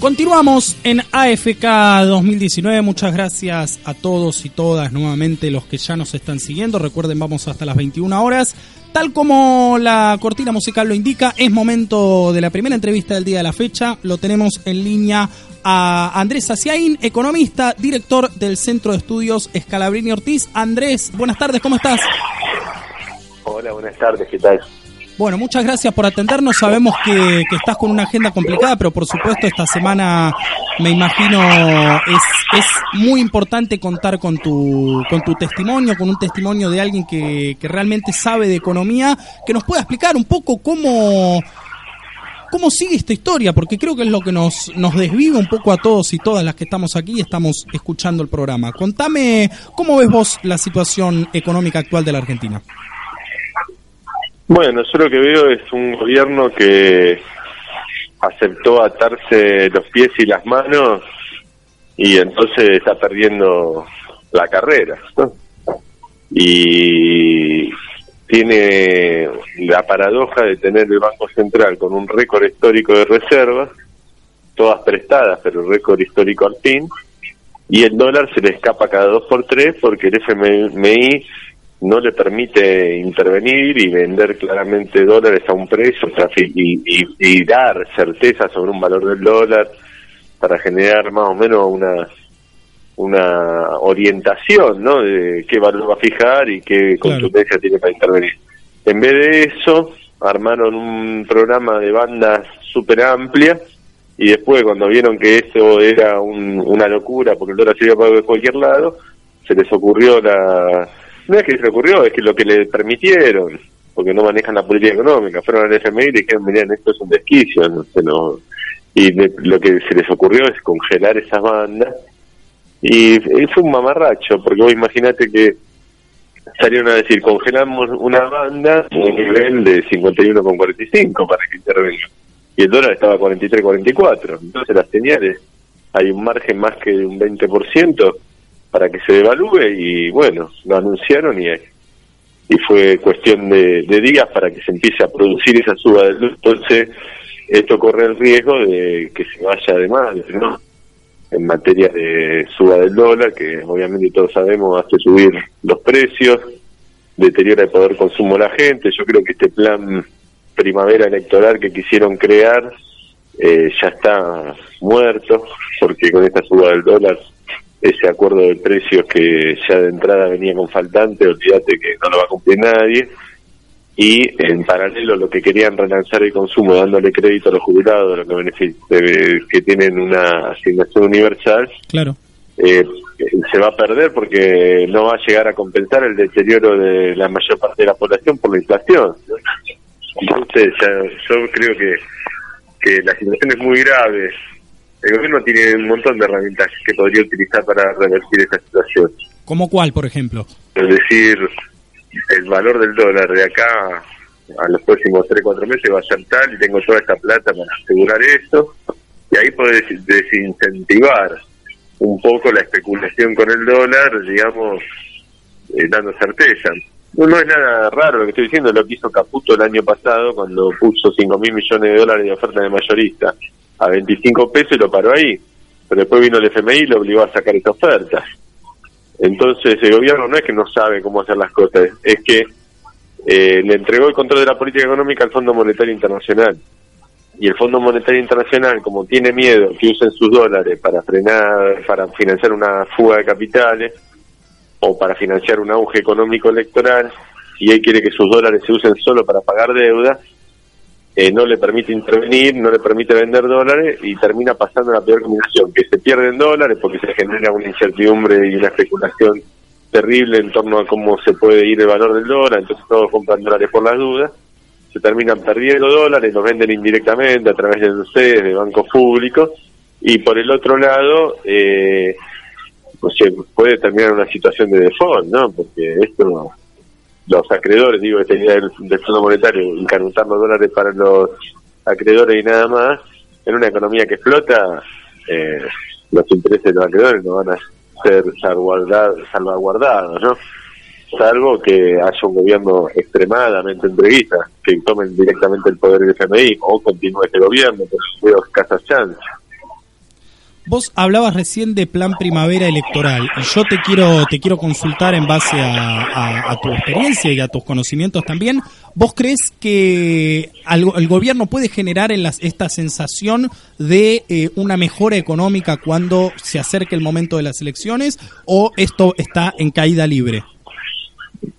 Continuamos en AFK 2019. Muchas gracias a todos y todas nuevamente los que ya nos están siguiendo. Recuerden, vamos hasta las 21 horas. Tal como la cortina musical lo indica, es momento de la primera entrevista del día de la fecha. Lo tenemos en línea a Andrés Aciaín, economista, director del Centro de Estudios Escalabrini Ortiz. Andrés, buenas tardes, ¿cómo estás? Hola, buenas tardes, ¿qué tal? Bueno, muchas gracias por atendernos. Sabemos que, estás con una agenda complicada, pero por supuesto esta semana me imagino es, muy importante contar con tu, con tu testimonio, con un testimonio de alguien que, que realmente sabe de economía, que nos pueda explicar un poco cómo, cómo sigue esta historia, porque creo que es lo que nos, nos desvive un poco a todos y todas las que estamos aquí y estamos escuchando el programa. Contame, ¿cómo ves vos la situación económica actual de la Argentina? Bueno, yo lo que veo es un gobierno que aceptó atarse los pies y las manos y entonces está perdiendo la carrera. Y tiene la paradoja de tener el Banco Central con un récord histórico de reservas, todas prestadas, pero récord histórico al fin, y el dólar se le escapa cada dos por tres porque el FMI no le permite intervenir y vender claramente dólares a un precio y, y, dar certeza sobre un valor del dólar para generar más o menos una una orientación ¿no? de qué valor va a fijar y qué contundencia tiene para intervenir. En vez de eso, armaron un programa de bandas súper amplia y después cuando vieron que eso era una locura porque el dólar se iba para cualquier lado, se les ocurrió la no es que se ocurrió, es que lo que le permitieron, porque no manejan la política económica, fueron al FMI y dijeron, miren, esto es un desquicio, no, no. y lo que se les ocurrió es congelar esas bandas, y fue un mamarracho, porque vos imaginate que salieron a decir, congelamos una banda un nivel de 51,45 para que intervenga, y el dólar estaba a 43,44, entonces las señales, hay un margen más que de un 20%, para que se devalúe y bueno, lo anunciaron y, fue cuestión de, días para que se empiece a producir esa suba del dólar. Entonces, esto corre el riesgo de que se vaya de más, ¿no? En materia de suba del dólar, que obviamente todos sabemos hace subir los precios, deteriora el poder consumo de la gente. Yo creo que este plan primavera electoral que quisieron crear eh, ya está muerto, porque con esta suba del dólar ese acuerdo de precios que ya de entrada venía con faltante, olvídate que no lo va a cumplir nadie. Y en paralelo lo que querían relanzar el consumo dándole crédito a los jubilados, los que, eh, que tienen una asignación universal, claro. Eh, se va a perder porque no va a llegar a compensar el deterioro de la mayor parte de la población por la inflación. Entonces, yo creo que, que la situación es muy grave el gobierno tiene un montón de herramientas que podría utilizar para revertir esa situación. ¿Cómo cuál, por ejemplo? Es decir, el valor del dólar de acá a los próximos 3 4 meses va a ser tal y tengo toda esta plata para asegurar esto y ahí puedes desincentivar un poco la especulación con el dólar, digamos, eh, dando certeza. No, no, es nada raro lo que estoy diciendo, lo que hizo Caputo el año pasado cuando puso 5 mil millones de dólares de oferta de mayorista a 25 pesos y lo paró ahí. Pero después vino el FMI y lo obligó a sacar esta oferta. Entonces el gobierno no es que no sabe cómo hacer las cosas, es que eh, le entregó el control de la política económica al Fondo Monetario Internacional. Y el Fondo Monetario Internacional, como tiene miedo que usen sus dólares para frenar, para financiar una fuga de capitales o para financiar un auge económico electoral, y él quiere que sus dólares se usen solo para pagar deuda, eh, no le permite intervenir, no le permite vender dólares y termina pasando la peor combinación, que se pierden dólares porque se genera una incertidumbre y una especulación terrible en torno a cómo se puede ir el valor del dólar, entonces todos compran dólares por las dudas, se terminan perdiendo dólares, los venden indirectamente a través de ustedes, de bancos públicos, y por el otro lado, eh, pues puede terminar una situación de default, ¿no? Porque esto los acreedores, digo, esta idea del, Fondo Monetario, encanutar los dólares para los acreedores y nada más, en una economía que explota, eh, los intereses de los acreedores no van a ser salvaguardados, ¿no? Salvo que haya un gobierno extremadamente entreguista, que tomen directamente el poder del FMI o continúe este gobierno, pero veo escasas chances. Vos hablabas recién de plan primavera electoral y yo te quiero te quiero consultar en base a, tu experiencia y a tus conocimientos también. ¿Vos crees que el gobierno puede generar en las, esta sensación de eh, una mejora económica cuando se acerque el momento de las elecciones o esto está en caída libre?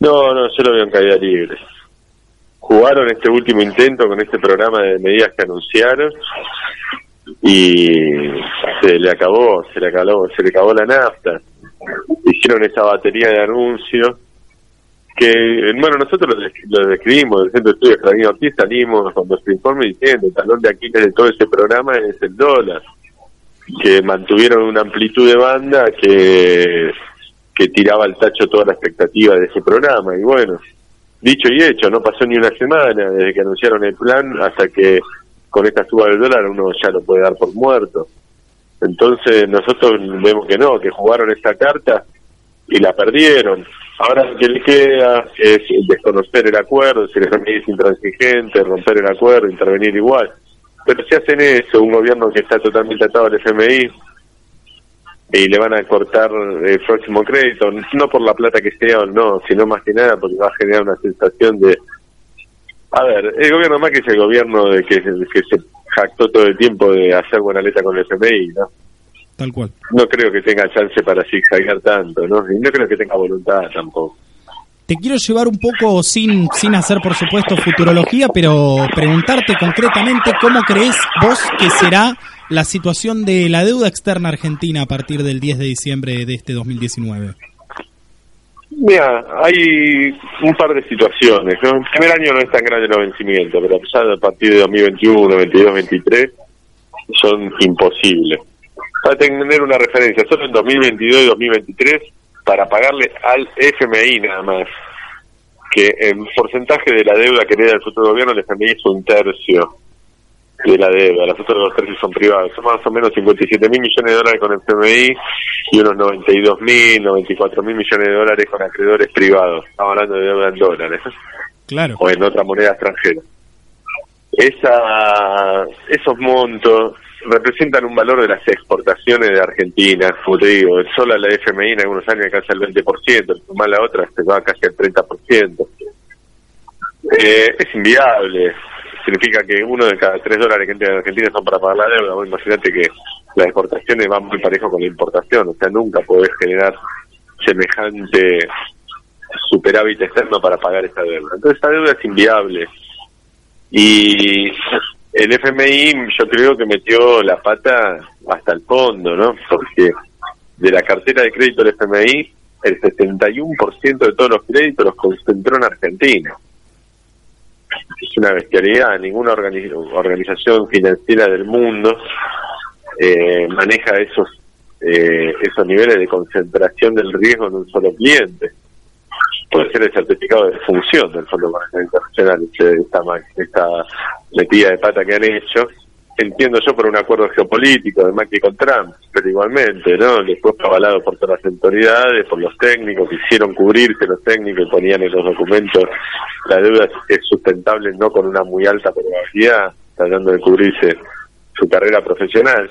No, no, yo lo veo en caída libre. Jugaron este último intento con este programa de medidas que anunciaron y se le acabó, se le acabó, se le acabó la nafta. Hicieron esa batería de anuncios que, bueno, nosotros lo, describimos, del Centro de Estudios Carolina Ortiz salimos con nuestro informe diciendo, el talón de Aquiles de todo ese programa es el dólar, que mantuvieron una amplitud de banda que, que tiraba al tacho toda la expectativa de ese programa, y bueno, dicho y hecho, no pasó ni una semana desde que anunciaron el plan hasta que con esta suba del dólar uno ya lo puede dar por muerto. Entonces nosotros vemos que no, que jugaron esta carta y la perdieron. Ahora lo que le queda es desconocer el acuerdo, si el FMI es intransigente, romper el acuerdo, intervenir igual. Pero si hacen eso, un gobierno que está totalmente atado al FMI y le van a cortar el próximo crédito, no por la plata que sea o no, sino más que nada porque va a generar una sensación de a ver, el gobierno Macri es el gobierno de que, que se jactó todo el tiempo de hacer buena letra con el FMI, ¿no? Tal cual. No creo que tenga chance para zigzaguear tanto, ¿no? Y no creo que tenga voluntad tampoco. Te quiero llevar un poco, sin, sin hacer por supuesto futurología, pero preguntarte concretamente cómo crees vos que será la situación de la deuda externa argentina a partir del 10 de diciembre de este 2019. Mira, hay un par de situaciones. El primer año no es tan grande los vencimientos, pero a partir de 2021, 22, 23 son imposibles. Para tener una referencia, solo en 2022 y 2023, para pagarle al FMI nada más, que en porcentaje de la deuda que hereda el futuro gobierno, el FMI es un tercio de la deuda, las otras dos tercios son privados, son más o menos 57 mil millones de dólares con el FMI y unos 92 mil, 94 mil millones de dólares con acreedores privados. Estamos hablando de deuda en dólares. Claro. O en otra moneda extranjera. Esa, esos montos representan un valor de las exportaciones de Argentina, como te digo, solo la FMI en algunos años alcanza el 20%, más la otra se va casi al 30%. Eh, es inviable, significa que uno de cada tres dólares que entra en Argentina son para pagar la deuda. imagínate que las exportaciones van muy parejo con la importación, o sea, nunca podés generar semejante superávit externo para pagar esa deuda. Entonces, esta deuda es inviable. Y el FMI yo creo que metió la pata hasta el fondo, ¿no? Porque de la cartera de crédito del FMI, el 71% de todos los créditos los concentró en Argentina es una bestialidad. Ninguna organización financiera del mundo eh, maneja esos eh, esos niveles de concentración del riesgo en un solo cliente. Puede ser el certificado de función del Fondo Monetario Internacional, esta, esta metida de pata que han hecho, entiendo yo por un acuerdo geopolítico de Macri con Trump, pero igualmente, ¿no? Después avalado por todas las autoridades, por los técnicos, quisieron cubrirse los técnicos y ponían en los documentos la deuda es sustentable no con una muy alta probabilidad, tratando de cubrirse su carrera profesional.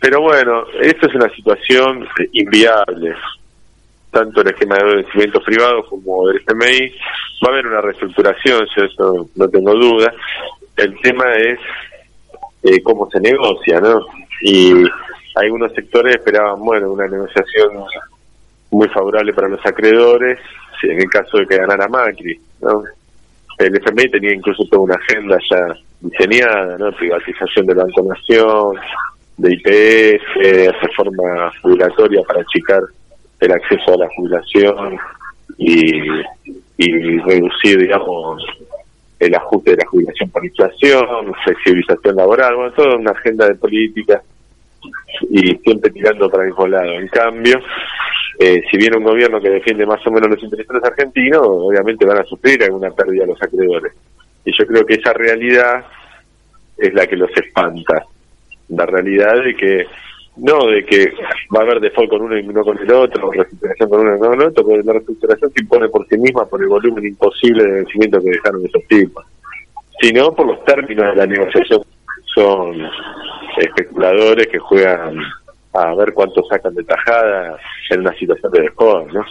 Pero bueno, esto es una situación inviable, tanto el esquema de vencimientos privados como del FMI. Va a haber una reestructuración, yo eso no tengo duda. El tema es eh, cómo se negocia, ¿no? Y algunos sectores esperaban, bueno, una negociación muy favorable para los acreedores, en el caso de que ganara Macri, ¿no? El FMI tenía incluso toda una agenda ya diseñada, ¿no? Privatización del Banco Nación, de IPF, reforma jubilatoria para achicar el acceso a la jubilación y, y reducir, digamos, el ajuste de la jubilación por inflación, flexibilización laboral, bueno, toda una agenda de política y siempre tirando para el mismo lado. En cambio, eh, si viene un gobierno que defiende más o menos los intereses argentinos, obviamente van a sufrir alguna pérdida los acreedores. Y yo creo que esa realidad es la que los espanta. La realidad de que no de que va a haber default con uno y no con el otro, reestructuración con uno y no con el otro, porque la reestructuración se impone por sí misma por el volumen imposible de vencimiento que dejaron esos tipos, sino por los términos de la negociación son especuladores que juegan a ver cuánto sacan de tajada en una situación de despojo, ¿no?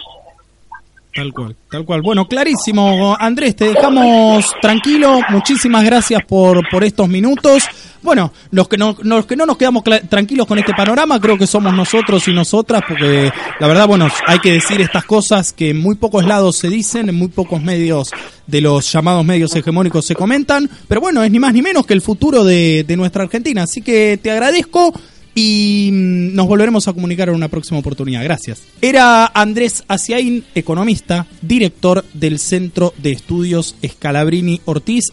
Tal cual, tal cual. Bueno, clarísimo, Andrés, te dejamos tranquilo. Muchísimas gracias por, por estos minutos. Bueno, los que no, los que no nos quedamos tranquilos con este panorama, creo que somos nosotros y nosotras, porque la verdad, bueno, hay que decir estas cosas que en muy pocos lados se dicen, en muy pocos medios de los llamados medios hegemónicos se comentan, pero bueno, es ni más ni menos que el futuro de, nuestra Argentina. Así que te agradezco y mm, nos volveremos a comunicar en una próxima oportunidad. Gracias. Era Andrés Aciaín, economista, director del Centro de Estudios Scalabrini Ortiz.